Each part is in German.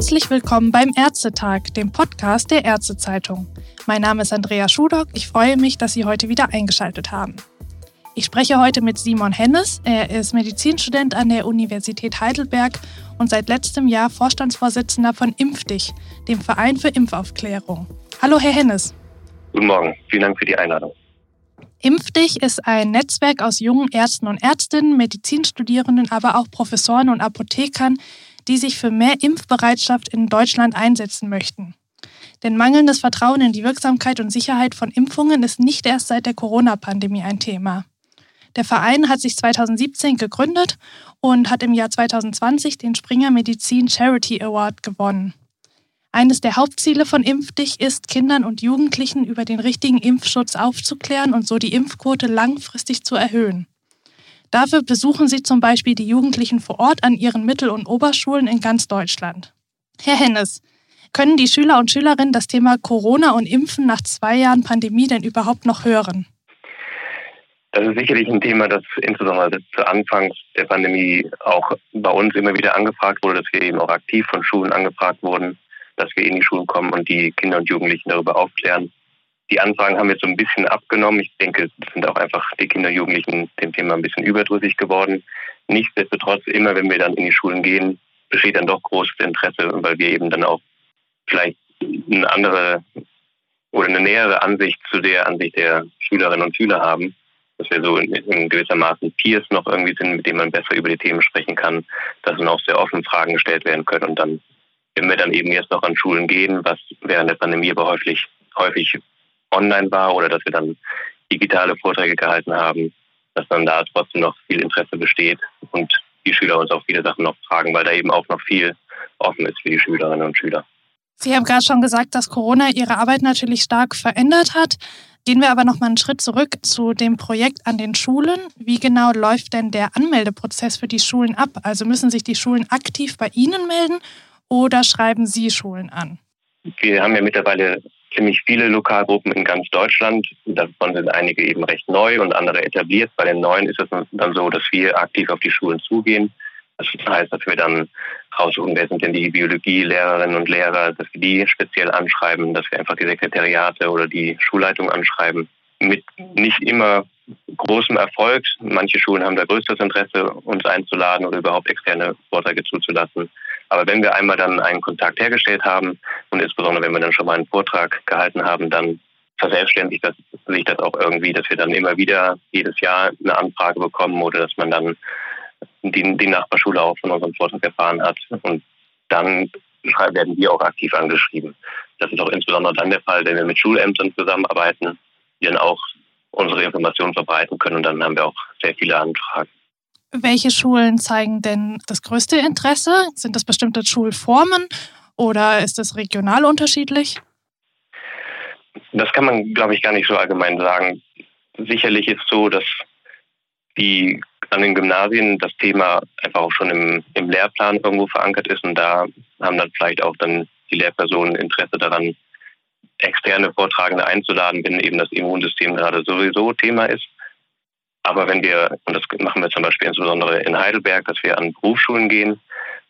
Herzlich willkommen beim Ärztetag, dem Podcast der Ärztezeitung. Mein Name ist Andrea Schudock. Ich freue mich, dass Sie heute wieder eingeschaltet haben. Ich spreche heute mit Simon Hennes. Er ist Medizinstudent an der Universität Heidelberg und seit letztem Jahr Vorstandsvorsitzender von Impfdich, dem Verein für Impfaufklärung. Hallo, Herr Hennes. Guten Morgen. Vielen Dank für die Einladung. Impfdich ist ein Netzwerk aus jungen Ärzten und Ärztinnen, Medizinstudierenden, aber auch Professoren und Apothekern, die sich für mehr Impfbereitschaft in Deutschland einsetzen möchten. Denn mangelndes Vertrauen in die Wirksamkeit und Sicherheit von Impfungen ist nicht erst seit der Corona-Pandemie ein Thema. Der Verein hat sich 2017 gegründet und hat im Jahr 2020 den Springer Medizin Charity Award gewonnen. Eines der Hauptziele von Impfdich ist, Kindern und Jugendlichen über den richtigen Impfschutz aufzuklären und so die Impfquote langfristig zu erhöhen. Dafür besuchen sie zum Beispiel die Jugendlichen vor Ort an ihren Mittel- und Oberschulen in ganz Deutschland. Herr Hennes, können die Schüler und Schülerinnen das Thema Corona und Impfen nach zwei Jahren Pandemie denn überhaupt noch hören? Das ist sicherlich ein Thema, das insbesondere zu Anfangs der Pandemie auch bei uns immer wieder angefragt wurde, dass wir eben auch aktiv von Schulen angefragt wurden, dass wir in die Schulen kommen und die Kinder und Jugendlichen darüber aufklären. Die Anfragen haben jetzt so ein bisschen abgenommen. Ich denke, es sind auch einfach die Kinder Jugendlichen dem Thema ein bisschen überdrüssig geworden. Nichtsdestotrotz, immer wenn wir dann in die Schulen gehen, besteht dann doch großes Interesse, weil wir eben dann auch vielleicht eine andere oder eine nähere Ansicht zu der Ansicht der Schülerinnen und Schüler haben, dass wir so in, in gewissermaßen Peers noch irgendwie sind, mit denen man besser über die Themen sprechen kann, dass dann auch sehr offen Fragen gestellt werden können und dann, wenn wir dann eben jetzt noch an Schulen gehen, was während der Pandemie aber häufig, häufig online war oder dass wir dann digitale Vorträge gehalten haben, dass dann da trotzdem noch viel Interesse besteht und die Schüler uns auch viele Sachen noch fragen, weil da eben auch noch viel offen ist für die Schülerinnen und Schüler. Sie haben gerade schon gesagt, dass Corona Ihre Arbeit natürlich stark verändert hat. Gehen wir aber noch mal einen Schritt zurück zu dem Projekt an den Schulen. Wie genau läuft denn der Anmeldeprozess für die Schulen ab? Also müssen sich die Schulen aktiv bei Ihnen melden oder schreiben Sie Schulen an? Wir haben ja mittlerweile ziemlich viele Lokalgruppen in ganz Deutschland. Davon sind einige eben recht neu und andere etabliert. Bei den neuen ist es dann so, dass wir aktiv auf die Schulen zugehen. Das heißt, dass wir dann raussuchen, wer sind denn die Biologielehrerinnen und Lehrer, dass wir die speziell anschreiben, dass wir einfach die Sekretariate oder die Schulleitung anschreiben. Mit nicht immer großem Erfolg. Manche Schulen haben da größtes Interesse, uns einzuladen oder überhaupt externe Vorträge zuzulassen. Aber wenn wir einmal dann einen Kontakt hergestellt haben und insbesondere wenn wir dann schon mal einen Vortrag gehalten haben, dann verselbstständigt das, sich das auch irgendwie, dass wir dann immer wieder jedes Jahr eine Anfrage bekommen oder dass man dann die, die Nachbarschule auch von unserem Vortrag erfahren hat. Und dann werden wir auch aktiv angeschrieben. Das ist auch insbesondere dann der Fall, wenn wir mit Schulämtern zusammenarbeiten, die dann auch unsere Informationen verbreiten können und dann haben wir auch sehr viele Anfragen. Welche Schulen zeigen denn das größte Interesse? Sind das bestimmte Schulformen oder ist das regional unterschiedlich? Das kann man, glaube ich, gar nicht so allgemein sagen. Sicherlich ist so, dass die an den Gymnasien das Thema einfach auch schon im, im Lehrplan irgendwo verankert ist und da haben dann vielleicht auch dann die Lehrpersonen Interesse daran, externe Vortragende einzuladen, wenn eben das Immunsystem gerade sowieso Thema ist. Aber wenn wir, und das machen wir zum Beispiel insbesondere in Heidelberg, dass wir an Berufsschulen gehen,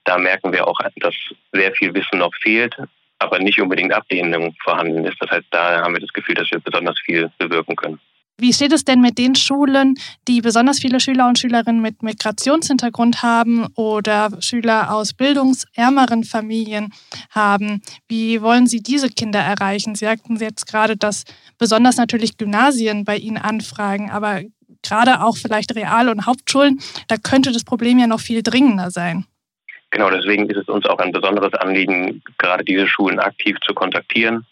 da merken wir auch, dass sehr viel Wissen noch fehlt, aber nicht unbedingt Ablehnung vorhanden ist. Das heißt, da haben wir das Gefühl, dass wir besonders viel bewirken können. Wie steht es denn mit den Schulen, die besonders viele Schüler und Schülerinnen mit Migrationshintergrund haben oder Schüler aus bildungsärmeren Familien haben? Wie wollen Sie diese Kinder erreichen? Sie sagten jetzt gerade, dass besonders natürlich Gymnasien bei Ihnen anfragen, aber gerade auch vielleicht Real- und Hauptschulen, da könnte das Problem ja noch viel dringender sein. Genau, deswegen ist es uns auch ein besonderes Anliegen, gerade diese Schulen aktiv zu kontaktieren.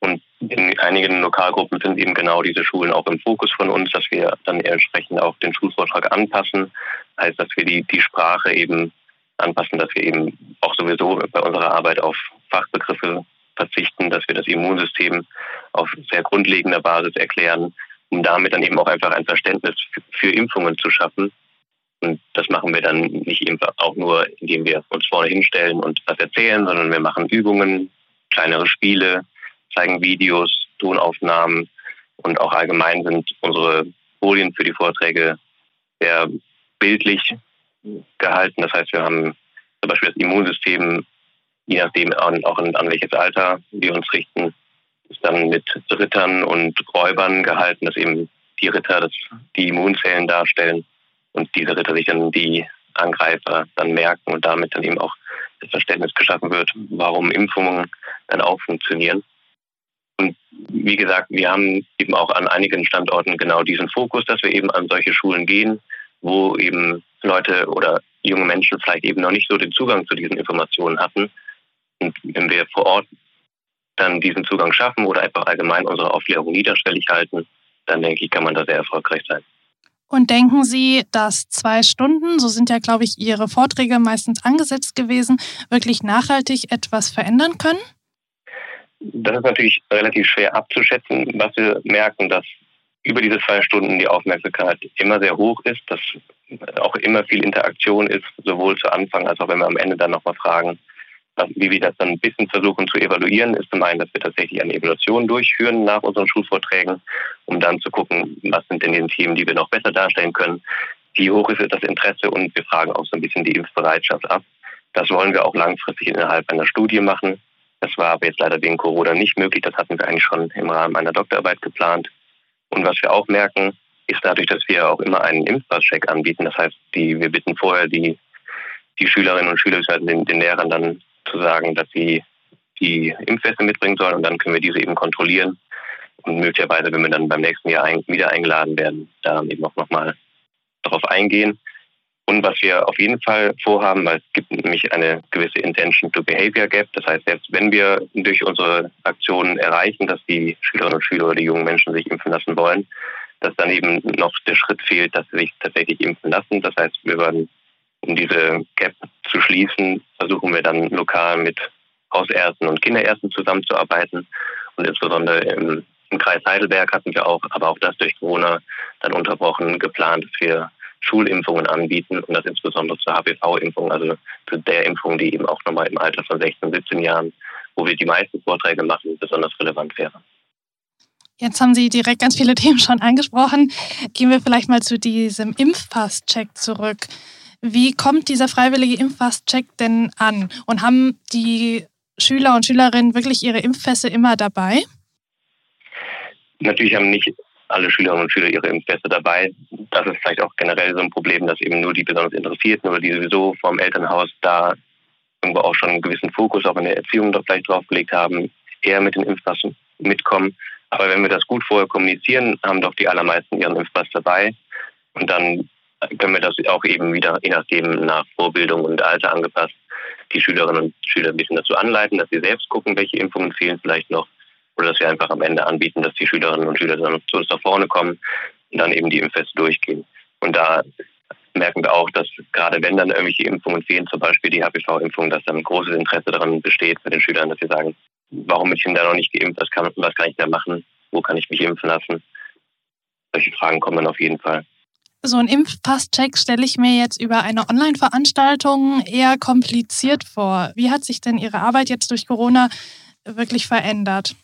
Und in einigen Lokalgruppen sind eben genau diese Schulen auch im Fokus von uns, dass wir dann entsprechend auch den Schulvortrag anpassen. Heißt, dass wir die, die Sprache eben anpassen, dass wir eben auch sowieso bei unserer Arbeit auf Fachbegriffe verzichten, dass wir das Immunsystem auf sehr grundlegender Basis erklären, um damit dann eben auch einfach ein Verständnis für Impfungen zu schaffen. Und das machen wir dann nicht eben auch nur, indem wir uns vorne hinstellen und was erzählen, sondern wir machen Übungen, kleinere Spiele, zeigen Videos, Tonaufnahmen und auch allgemein sind unsere Folien für die Vorträge sehr bildlich gehalten. Das heißt, wir haben zum Beispiel das Immunsystem je nachdem an, auch an, an welches Alter wir uns richten, ist dann mit Rittern und Räubern gehalten, dass eben die Ritter das, die Immunzellen darstellen und diese Ritter sich dann die Angreifer dann merken und damit dann eben auch das Verständnis geschaffen wird, warum Impfungen dann auch funktionieren. Und wie gesagt, wir haben eben auch an einigen Standorten genau diesen Fokus, dass wir eben an solche Schulen gehen, wo eben Leute oder junge Menschen vielleicht eben noch nicht so den Zugang zu diesen Informationen hatten. Und wenn wir vor Ort dann diesen Zugang schaffen oder einfach allgemein unsere Aufklärung niederschwellig halten, dann denke ich, kann man da sehr erfolgreich sein. Und denken Sie, dass zwei Stunden, so sind ja, glaube ich, Ihre Vorträge meistens angesetzt gewesen, wirklich nachhaltig etwas verändern können? Das ist natürlich relativ schwer abzuschätzen. Was wir merken, dass über diese zwei Stunden die Aufmerksamkeit immer sehr hoch ist, dass auch immer viel Interaktion ist, sowohl zu Anfang als auch wenn wir am Ende dann nochmal fragen, wie wir das dann ein bisschen versuchen zu evaluieren, ist zum einen, dass wir tatsächlich eine Evaluation durchführen nach unseren Schulvorträgen, um dann zu gucken, was sind denn die Themen, die wir noch besser darstellen können, wie hoch ist das Interesse und wir fragen auch so ein bisschen die Impfbereitschaft ab. Das wollen wir auch langfristig innerhalb einer Studie machen. Das war aber jetzt leider wegen Corona nicht möglich. Das hatten wir eigentlich schon im Rahmen einer Doktorarbeit geplant. Und was wir auch merken, ist dadurch, dass wir auch immer einen Impfpasscheck anbieten. Das heißt, die, wir bitten vorher die, die Schülerinnen und Schüler, den, den Lehrern dann zu sagen, dass sie die Impfpässe mitbringen sollen und dann können wir diese eben kontrollieren. Und möglicherweise, wenn wir dann beim nächsten Jahr ein, wieder eingeladen werden, da eben auch nochmal darauf eingehen. Und was wir auf jeden Fall vorhaben, weil es gibt nämlich eine gewisse Intention to Behavior Gap. Das heißt, selbst wenn wir durch unsere Aktionen erreichen, dass die Schülerinnen und Schüler oder die jungen Menschen sich impfen lassen wollen, dass dann eben noch der Schritt fehlt, dass sie sich tatsächlich impfen lassen. Das heißt, wir werden um diese Gap zu schließen, versuchen wir dann lokal mit Hausärzten und Kinderärzten zusammenzuarbeiten. Und insbesondere im, im Kreis Heidelberg hatten wir auch, aber auch das durch Corona dann unterbrochen, geplant, dass wir Schulimpfungen anbieten und das insbesondere zur HPV-Impfung, also zu der Impfung, die eben auch nochmal im Alter von 16, 17 Jahren, wo wir die meisten Vorträge machen, besonders relevant wäre. Jetzt haben Sie direkt ganz viele Themen schon angesprochen. Gehen wir vielleicht mal zu diesem Impfpass-Check zurück. Wie kommt dieser freiwillige Impfpass-Check denn an? Und haben die Schüler und Schülerinnen wirklich ihre Impfpässe immer dabei? Natürlich haben nicht alle Schülerinnen und Schüler ihre Impfpässe dabei. Das ist vielleicht auch generell so ein Problem, dass eben nur die besonders Interessierten oder die sowieso vom Elternhaus da irgendwo auch schon einen gewissen Fokus auch in der Erziehung vielleicht draufgelegt haben, eher mit den Impfpassen mitkommen. Aber wenn wir das gut vorher kommunizieren, haben doch die allermeisten ihren Impfpass dabei. Und dann können wir das auch eben wieder, je nachdem, nach Vorbildung und Alter angepasst, die Schülerinnen und Schüler ein bisschen dazu anleiten, dass sie selbst gucken, welche Impfungen fehlen vielleicht noch. Oder dass wir einfach am Ende anbieten, dass die Schülerinnen und Schüler dann zu uns nach vorne kommen und dann eben die Impfeste durchgehen. Und da merken wir auch, dass gerade wenn dann irgendwelche Impfungen fehlen, zum Beispiel die HPV-Impfung, dass dann großes Interesse daran besteht bei den Schülern, dass sie sagen, warum bin ich denn da noch nicht geimpft, was kann, was kann ich da machen, wo kann ich mich impfen lassen. Solche Fragen kommen dann auf jeden Fall. So ein Impfpasscheck stelle ich mir jetzt über eine Online-Veranstaltung eher kompliziert vor. Wie hat sich denn Ihre Arbeit jetzt durch Corona wirklich verändert?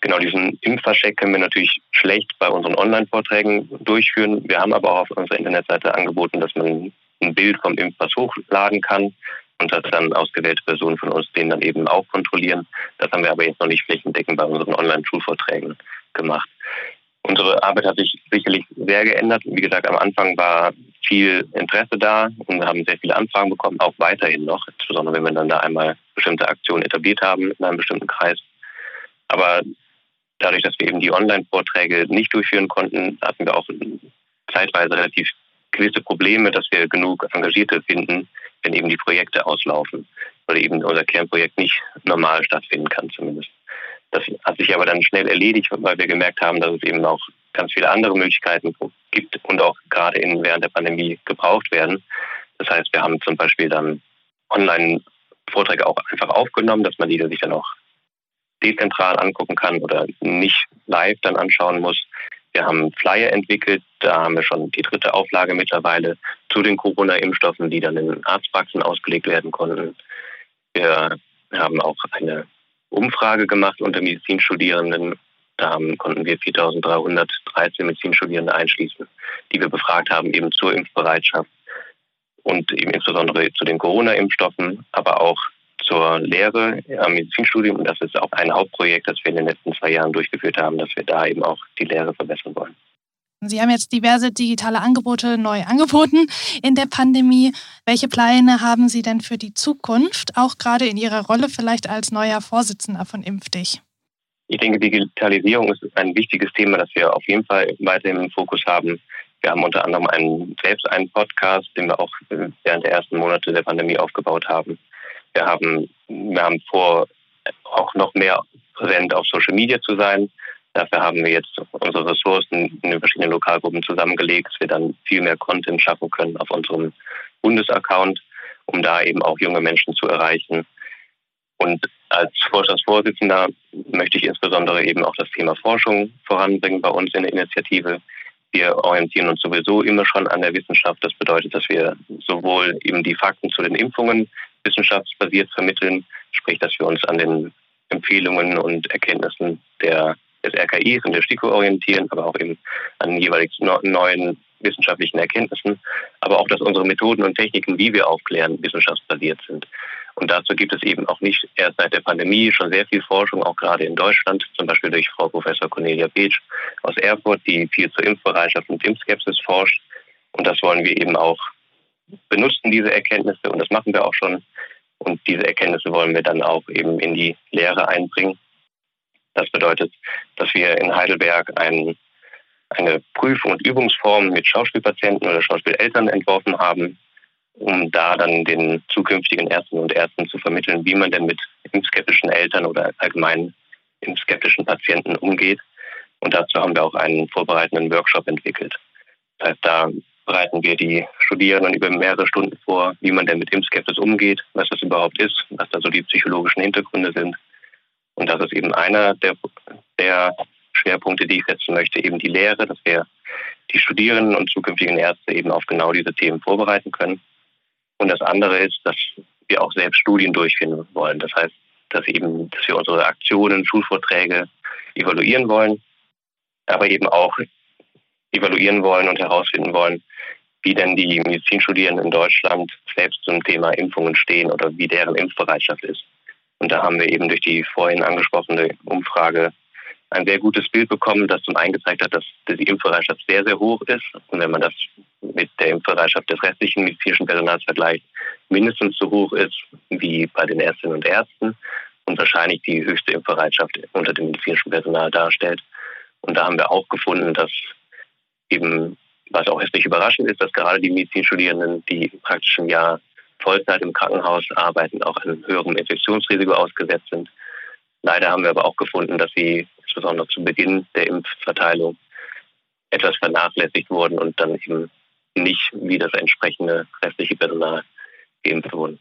Genau, diesen Impfpasscheck können wir natürlich schlecht bei unseren Online-Vorträgen durchführen. Wir haben aber auch auf unserer Internetseite angeboten, dass man ein Bild vom Impfpass hochladen kann und dass dann ausgewählte Personen von uns den dann eben auch kontrollieren. Das haben wir aber jetzt noch nicht flächendeckend bei unseren Online-Schulvorträgen gemacht. Unsere Arbeit hat sich sicherlich sehr geändert. Wie gesagt, am Anfang war viel Interesse da und wir haben sehr viele Anfragen bekommen, auch weiterhin noch, insbesondere wenn wir dann da einmal bestimmte Aktionen etabliert haben in einem bestimmten Kreis. Aber dadurch, dass wir eben die Online-Vorträge nicht durchführen konnten, hatten wir auch zeitweise relativ gewisse Probleme, dass wir genug Engagierte finden, wenn eben die Projekte auslaufen oder eben unser Kernprojekt nicht normal stattfinden kann zumindest. Das hat sich aber dann schnell erledigt, weil wir gemerkt haben, dass es eben auch ganz viele andere Möglichkeiten gibt und auch gerade in, während der Pandemie gebraucht werden. Das heißt, wir haben zum Beispiel dann Online-Vorträge auch einfach aufgenommen, dass man die sich dann auch dezentral angucken kann oder nicht live dann anschauen muss. Wir haben Flyer entwickelt, da haben wir schon die dritte Auflage mittlerweile zu den Corona-Impfstoffen, die dann in Arztpraxen ausgelegt werden konnten. Wir haben auch eine Umfrage gemacht unter Medizinstudierenden. Da konnten wir 4.313 Medizinstudierende einschließen, die wir befragt haben, eben zur Impfbereitschaft und eben insbesondere zu den Corona-Impfstoffen, aber auch zur Lehre am Medizinstudium. Und das ist auch ein Hauptprojekt, das wir in den letzten zwei Jahren durchgeführt haben, dass wir da eben auch die Lehre verbessern wollen. Sie haben jetzt diverse digitale Angebote neu angeboten in der Pandemie. Welche Pläne haben Sie denn für die Zukunft, auch gerade in Ihrer Rolle vielleicht als neuer Vorsitzender von Impfdich? Ich denke, Digitalisierung ist ein wichtiges Thema, das wir auf jeden Fall weiterhin im Fokus haben. Wir haben unter anderem einen, selbst einen Podcast, den wir auch während der ersten Monate der Pandemie aufgebaut haben. Wir haben, wir haben vor, auch noch mehr präsent auf Social Media zu sein. Dafür haben wir jetzt unsere Ressourcen in den verschiedenen Lokalgruppen zusammengelegt, dass wir dann viel mehr Content schaffen können auf unserem Bundesaccount, um da eben auch junge Menschen zu erreichen. Und als Vorstandsvorsitzender möchte ich insbesondere eben auch das Thema Forschung voranbringen bei uns in der Initiative. Wir orientieren uns sowieso immer schon an der Wissenschaft. Das bedeutet, dass wir sowohl eben die Fakten zu den Impfungen wissenschaftsbasiert vermitteln, sprich, dass wir uns an den Empfehlungen und Erkenntnissen der des RKIs und der STIKO orientieren, aber auch eben an jeweils neuen wissenschaftlichen Erkenntnissen, aber auch, dass unsere Methoden und Techniken, wie wir aufklären, wissenschaftsbasiert sind. Und dazu gibt es eben auch nicht erst seit der Pandemie schon sehr viel Forschung, auch gerade in Deutschland, zum Beispiel durch Frau Professor Cornelia Beetsch aus Erfurt, die viel zur Impfbereitschaft und Impfskepsis forscht. Und das wollen wir eben auch benutzen, diese Erkenntnisse, und das machen wir auch schon. Und diese Erkenntnisse wollen wir dann auch eben in die Lehre einbringen. Das bedeutet, dass wir in Heidelberg ein, eine Prüf- und Übungsform mit Schauspielpatienten oder Schauspieleltern entworfen haben, um da dann den zukünftigen Ärzten und Ärzten zu vermitteln, wie man denn mit impfskeptischen Eltern oder allgemein impfskeptischen Patienten umgeht. Und dazu haben wir auch einen vorbereitenden Workshop entwickelt. Das heißt, da bereiten wir die Studierenden über mehrere Stunden vor, wie man denn mit Impfskepsis umgeht, was das überhaupt ist, was da so die psychologischen Hintergründe sind und das ist eben einer der, der Schwerpunkte, die ich setzen möchte, eben die Lehre, dass wir die Studierenden und zukünftigen Ärzte eben auf genau diese Themen vorbereiten können. Und das andere ist, dass wir auch selbst Studien durchführen wollen. Das heißt, dass eben, dass wir unsere Aktionen, Schulvorträge evaluieren wollen, aber eben auch evaluieren wollen und herausfinden wollen, wie denn die Medizinstudierenden in Deutschland selbst zum Thema Impfungen stehen oder wie deren Impfbereitschaft ist. Und da haben wir eben durch die vorhin angesprochene Umfrage ein sehr gutes Bild bekommen, das zum einen gezeigt hat, dass die Impfbereitschaft sehr, sehr hoch ist. Und wenn man das mit der Impfbereitschaft des restlichen medizinischen Personals vergleicht, mindestens so hoch ist wie bei den Ärztinnen und Ärzten und wahrscheinlich die höchste Impfbereitschaft unter dem medizinischen Personal darstellt. Und da haben wir auch gefunden, dass eben, was auch jetzt nicht überraschend ist, dass gerade die Medizinstudierenden, die praktisch im Jahr Vollzeit im Krankenhaus arbeiten, auch einem höheren Infektionsrisiko ausgesetzt sind. Leider haben wir aber auch gefunden, dass sie insbesondere zu Beginn der Impfverteilung etwas vernachlässigt wurden und dann eben nicht wie das entsprechende restliche Personal geimpft wurden.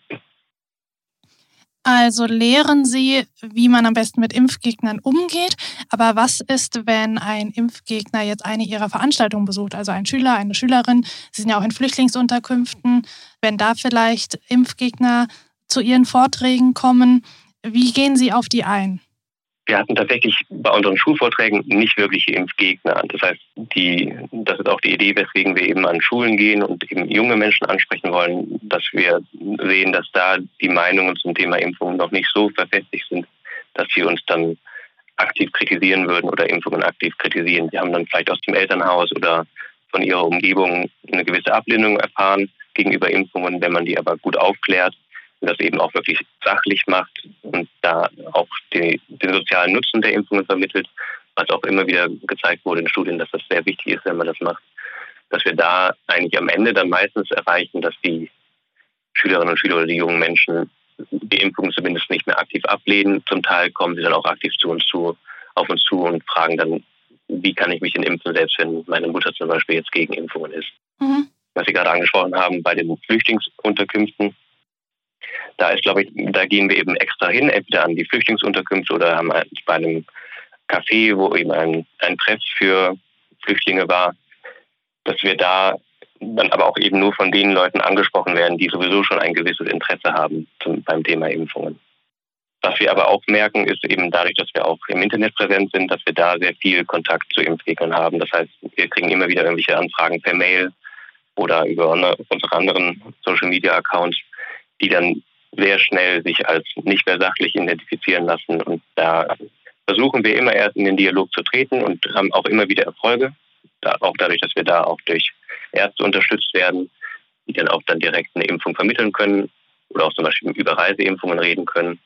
Also lehren Sie, wie man am besten mit Impfgegnern umgeht. Aber was ist, wenn ein Impfgegner jetzt eine Ihrer Veranstaltungen besucht? Also ein Schüler, eine Schülerin, Sie sind ja auch in Flüchtlingsunterkünften. Wenn da vielleicht Impfgegner zu Ihren Vorträgen kommen, wie gehen Sie auf die ein? Wir hatten tatsächlich bei unseren Schulvorträgen nicht wirkliche Impfgegner. Das heißt, die, das ist auch die Idee, weswegen wir eben an Schulen gehen und eben junge Menschen ansprechen wollen, dass wir sehen, dass da die Meinungen zum Thema Impfung noch nicht so verfestigt sind, dass sie uns dann aktiv kritisieren würden oder Impfungen aktiv kritisieren. Sie haben dann vielleicht aus dem Elternhaus oder von ihrer Umgebung eine gewisse Ablehnung erfahren gegenüber Impfungen. Wenn man die aber gut aufklärt, das eben auch wirklich sachlich macht und da auch die, den sozialen Nutzen der Impfungen vermittelt, was auch immer wieder gezeigt wurde in Studien, dass das sehr wichtig ist, wenn man das macht, dass wir da eigentlich am Ende dann meistens erreichen, dass die Schülerinnen und Schüler oder die jungen Menschen die Impfung zumindest nicht mehr aktiv ablehnen. Zum Teil kommen sie dann auch aktiv zu uns zu, auf uns zu und fragen dann, wie kann ich mich denn impfen, selbst wenn meine Mutter zum Beispiel jetzt gegen Impfungen ist. Mhm. Was Sie gerade angesprochen haben bei den Flüchtlingsunterkünften, da ist, glaube ich, da gehen wir eben extra hin, entweder an die Flüchtlingsunterkünfte oder haben bei einem Café, wo eben ein, ein Treff für Flüchtlinge war, dass wir da dann aber auch eben nur von den Leuten angesprochen werden, die sowieso schon ein gewisses Interesse haben zum, beim Thema Impfungen. Was wir aber auch merken, ist eben dadurch, dass wir auch im Internet präsent sind, dass wir da sehr viel Kontakt zu Impfgegnern haben. Das heißt, wir kriegen immer wieder irgendwelche Anfragen per Mail oder über unsere anderen Social Media Accounts, die dann sehr schnell sich als nicht mehr sachlich identifizieren lassen. Und da versuchen wir immer erst in den Dialog zu treten und haben auch immer wieder Erfolge. Auch dadurch, dass wir da auch durch Ärzte unterstützt werden, die dann auch dann direkt eine Impfung vermitteln können oder auch zum Beispiel über Reiseimpfungen reden können.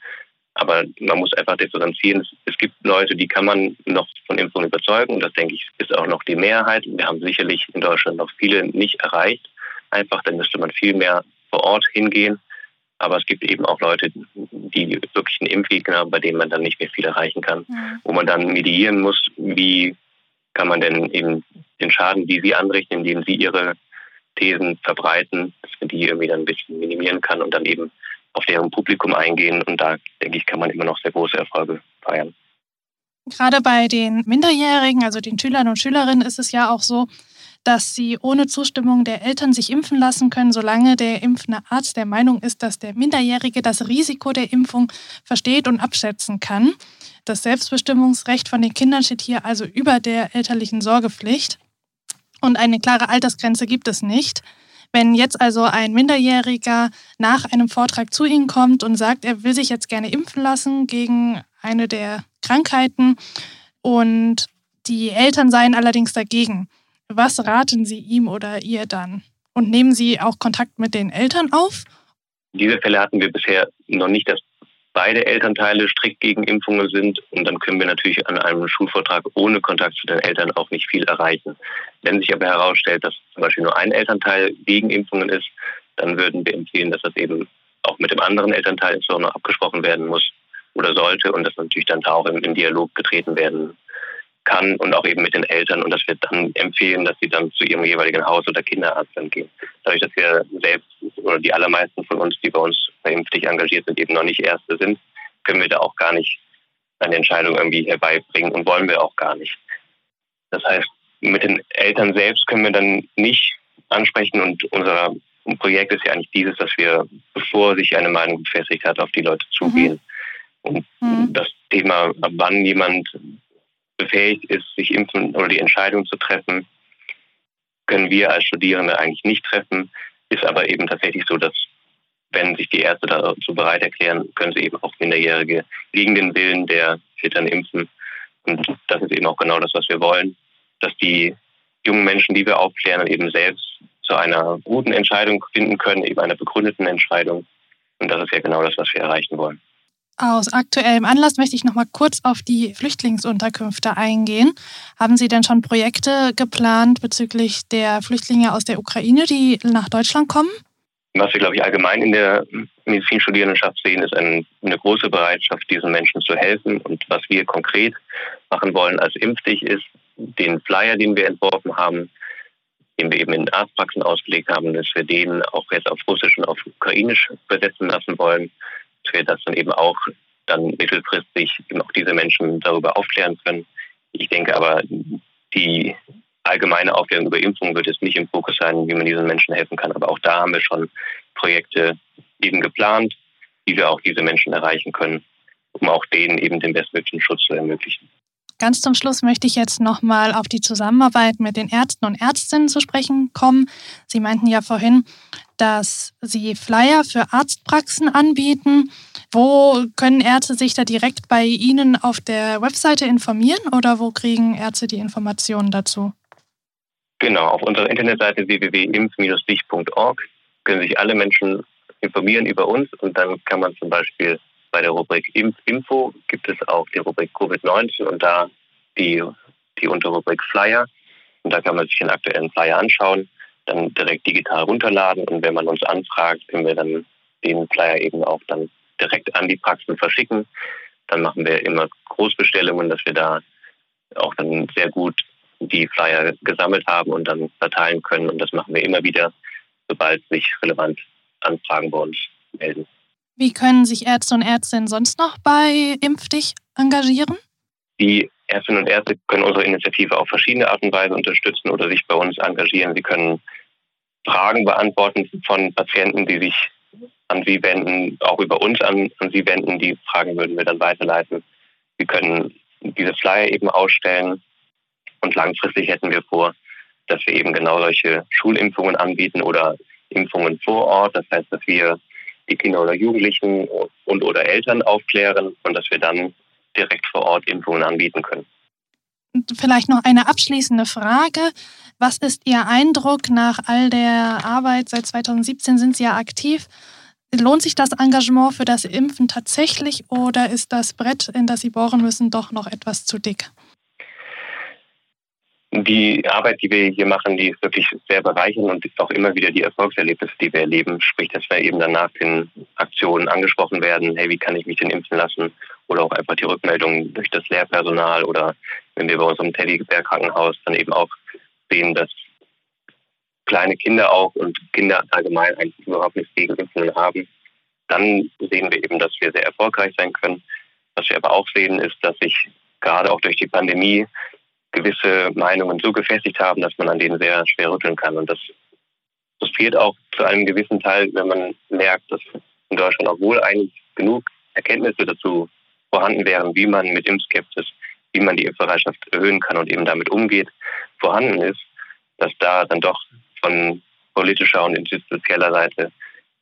Aber man muss einfach differenzieren. Es gibt Leute, die kann man noch von Impfungen überzeugen. Das, denke ich, ist auch noch die Mehrheit. Wir haben sicherlich in Deutschland noch viele nicht erreicht. Einfach, dann müsste man viel mehr vor Ort hingehen. Aber es gibt eben auch Leute, die wirklich einen Impfgegner, bei denen man dann nicht mehr viel erreichen kann. Mhm. Wo man dann mediieren muss, wie kann man denn eben den Schaden, die sie anrichten, indem sie ihre Thesen verbreiten, dass man die irgendwie dann ein bisschen minimieren kann und dann eben auf deren Publikum eingehen. Und da, denke ich, kann man immer noch sehr große Erfolge feiern. Gerade bei den Minderjährigen, also den Schülern und Schülerinnen, ist es ja auch so, dass sie ohne Zustimmung der Eltern sich impfen lassen können, solange der impfende Arzt der Meinung ist, dass der Minderjährige das Risiko der Impfung versteht und abschätzen kann. Das Selbstbestimmungsrecht von den Kindern steht hier also über der elterlichen Sorgepflicht. Und eine klare Altersgrenze gibt es nicht. Wenn jetzt also ein Minderjähriger nach einem Vortrag zu Ihnen kommt und sagt, er will sich jetzt gerne impfen lassen gegen eine der Krankheiten und die Eltern seien allerdings dagegen, was raten Sie ihm oder ihr dann? Und nehmen Sie auch Kontakt mit den Eltern auf? Diese Fälle hatten wir bisher noch nicht, dass beide Elternteile strikt gegen Impfungen sind. Und dann können wir natürlich an einem Schulvortrag ohne Kontakt zu den Eltern auch nicht viel erreichen. Wenn sich aber herausstellt, dass zum Beispiel nur ein Elternteil gegen Impfungen ist, dann würden wir empfehlen, dass das eben auch mit dem anderen Elternteil insbesondere abgesprochen werden muss oder sollte und dass natürlich dann da auch im, Dialog getreten werden kann und auch eben mit den Eltern und dass wir dann empfehlen, dass sie dann zu ihrem jeweiligen Haus- oder Kinderarzt dann gehen. Dadurch, dass wir selbst oder die allermeisten von uns, die bei uns vernünftig engagiert sind, eben noch nicht Ärzte sind, können wir da auch gar nicht eine Entscheidung irgendwie herbeibringen und wollen wir auch gar nicht. Das heißt, mit den Eltern selbst können wir dann nicht ansprechen und unser Projekt ist ja eigentlich dieses, dass wir, bevor sich eine Meinung befestigt hat, auf die Leute zugehen. Mhm. Und mhm. das Thema, wann jemand befähigt ist, sich impfen oder die Entscheidung zu treffen, können wir als Studierende eigentlich nicht treffen. Ist aber eben tatsächlich so, dass wenn sich die Ärzte dazu bereit erklären, können sie eben auch Minderjährige gegen den Willen der Eltern impfen. Und das ist eben auch genau das, was wir wollen, dass die jungen Menschen, die wir aufklären, eben selbst zu einer guten Entscheidung finden können, eben einer begründeten Entscheidung. Und das ist ja genau das, was wir erreichen wollen. Aus aktuellem Anlass möchte ich noch mal kurz auf die Flüchtlingsunterkünfte eingehen. Haben Sie denn schon Projekte geplant bezüglich der Flüchtlinge aus der Ukraine, die nach Deutschland kommen? Was wir, glaube ich, allgemein in der Medizinstudierendenschaft sehen, ist eine, eine große Bereitschaft, diesen Menschen zu helfen. Und was wir konkret machen wollen als Impfdich ist, den Flyer, den wir entworfen haben, den wir eben in Arztpraxen ausgelegt haben, dass wir den auch jetzt auf Russisch und auf Ukrainisch übersetzen lassen wollen wir das dann eben auch dann mittelfristig eben auch diese Menschen darüber aufklären können. Ich denke aber, die allgemeine Aufklärung über Impfungen wird jetzt nicht im Fokus sein, wie man diesen Menschen helfen kann. Aber auch da haben wir schon Projekte eben geplant, wie wir auch diese Menschen erreichen können, um auch denen eben den bestmöglichen Schutz zu ermöglichen. Ganz zum Schluss möchte ich jetzt nochmal auf die Zusammenarbeit mit den Ärzten und Ärztinnen zu sprechen kommen. Sie meinten ja vorhin, dass Sie Flyer für Arztpraxen anbieten. Wo können Ärzte sich da direkt bei Ihnen auf der Webseite informieren oder wo kriegen Ärzte die Informationen dazu? Genau, auf unserer Internetseite www.impf-dich.org können sich alle Menschen informieren über uns und dann kann man zum Beispiel bei der Rubrik Info gibt es auch die Rubrik Covid-19 und da die, die Unterrubrik Flyer. Und da kann man sich den aktuellen Flyer anschauen, dann direkt digital runterladen und wenn man uns anfragt, können wir dann den Flyer eben auch dann direkt an die Praxen verschicken. Dann machen wir immer Großbestellungen, dass wir da auch dann sehr gut die Flyer gesammelt haben und dann verteilen können. Und das machen wir immer wieder, sobald sich relevant Anfragen bei uns melden. Wie können sich Ärzte und Ärztinnen sonst noch bei Impfdich engagieren? Die Ärztinnen und Ärzte können unsere Initiative auf verschiedene Art und Weise unterstützen oder sich bei uns engagieren. Sie können Fragen beantworten von Patienten, die sich an Sie wenden, auch über uns an, an Sie wenden. Die Fragen würden wir dann weiterleiten. Sie können diese Flyer eben ausstellen und langfristig hätten wir vor, dass wir eben genau solche Schulimpfungen anbieten oder Impfungen vor Ort. Das heißt, dass wir die Kinder oder Jugendlichen und oder Eltern aufklären und dass wir dann direkt vor Ort Impfungen anbieten können. Vielleicht noch eine abschließende Frage. Was ist Ihr Eindruck nach all der Arbeit? Seit 2017 sind Sie ja aktiv. Lohnt sich das Engagement für das Impfen tatsächlich oder ist das Brett, in das Sie bohren müssen, doch noch etwas zu dick? Die Arbeit, die wir hier machen, die ist wirklich sehr bereichernd und ist auch immer wieder die Erfolgserlebnisse, die wir erleben. Sprich, dass wir eben danach den Aktionen angesprochen werden, hey, wie kann ich mich denn impfen lassen? Oder auch einfach die Rückmeldung durch das Lehrpersonal oder wenn wir bei uns im Teddyberg-Krankenhaus dann eben auch sehen, dass kleine Kinder auch und Kinder allgemein eigentlich überhaupt nichts gegen Impfungen haben, dann sehen wir eben, dass wir sehr erfolgreich sein können. Was wir aber auch sehen, ist, dass sich gerade auch durch die Pandemie gewisse Meinungen so gefestigt haben, dass man an denen sehr schwer rütteln kann. Und das frustriert auch zu einem gewissen Teil, wenn man merkt, dass in Deutschland, obwohl eigentlich genug Erkenntnisse dazu vorhanden wären, wie man mit Impfskepsis, wie man die Impfbereitschaft erhöhen kann und eben damit umgeht, vorhanden ist, dass da dann doch von politischer und institutioneller Seite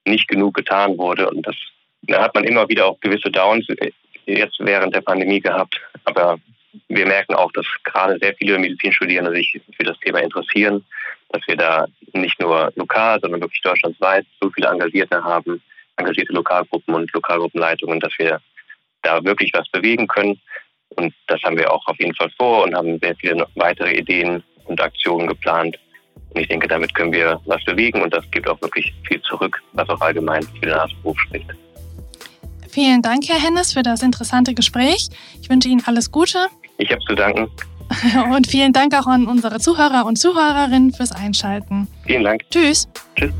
nicht genug getan wurde. Und das da hat man immer wieder auch gewisse Downs jetzt während der Pandemie gehabt. Aber wir merken auch, dass gerade sehr viele Medizinstudierende sich für das Thema interessieren, dass wir da nicht nur lokal, sondern wirklich deutschlandweit so viele Engagierte haben, engagierte Lokalgruppen und Lokalgruppenleitungen, dass wir da wirklich was bewegen können. Und das haben wir auch auf jeden Fall vor und haben sehr viele weitere Ideen und Aktionen geplant. Und ich denke, damit können wir was bewegen und das gibt auch wirklich viel zurück, was auch allgemein für den Arztberuf spricht. Vielen Dank, Herr Hennes, für das interessante Gespräch. Ich wünsche Ihnen alles Gute. Ich habe zu danken. Und vielen Dank auch an unsere Zuhörer und Zuhörerinnen fürs Einschalten. Vielen Dank. Tschüss. Tschüss.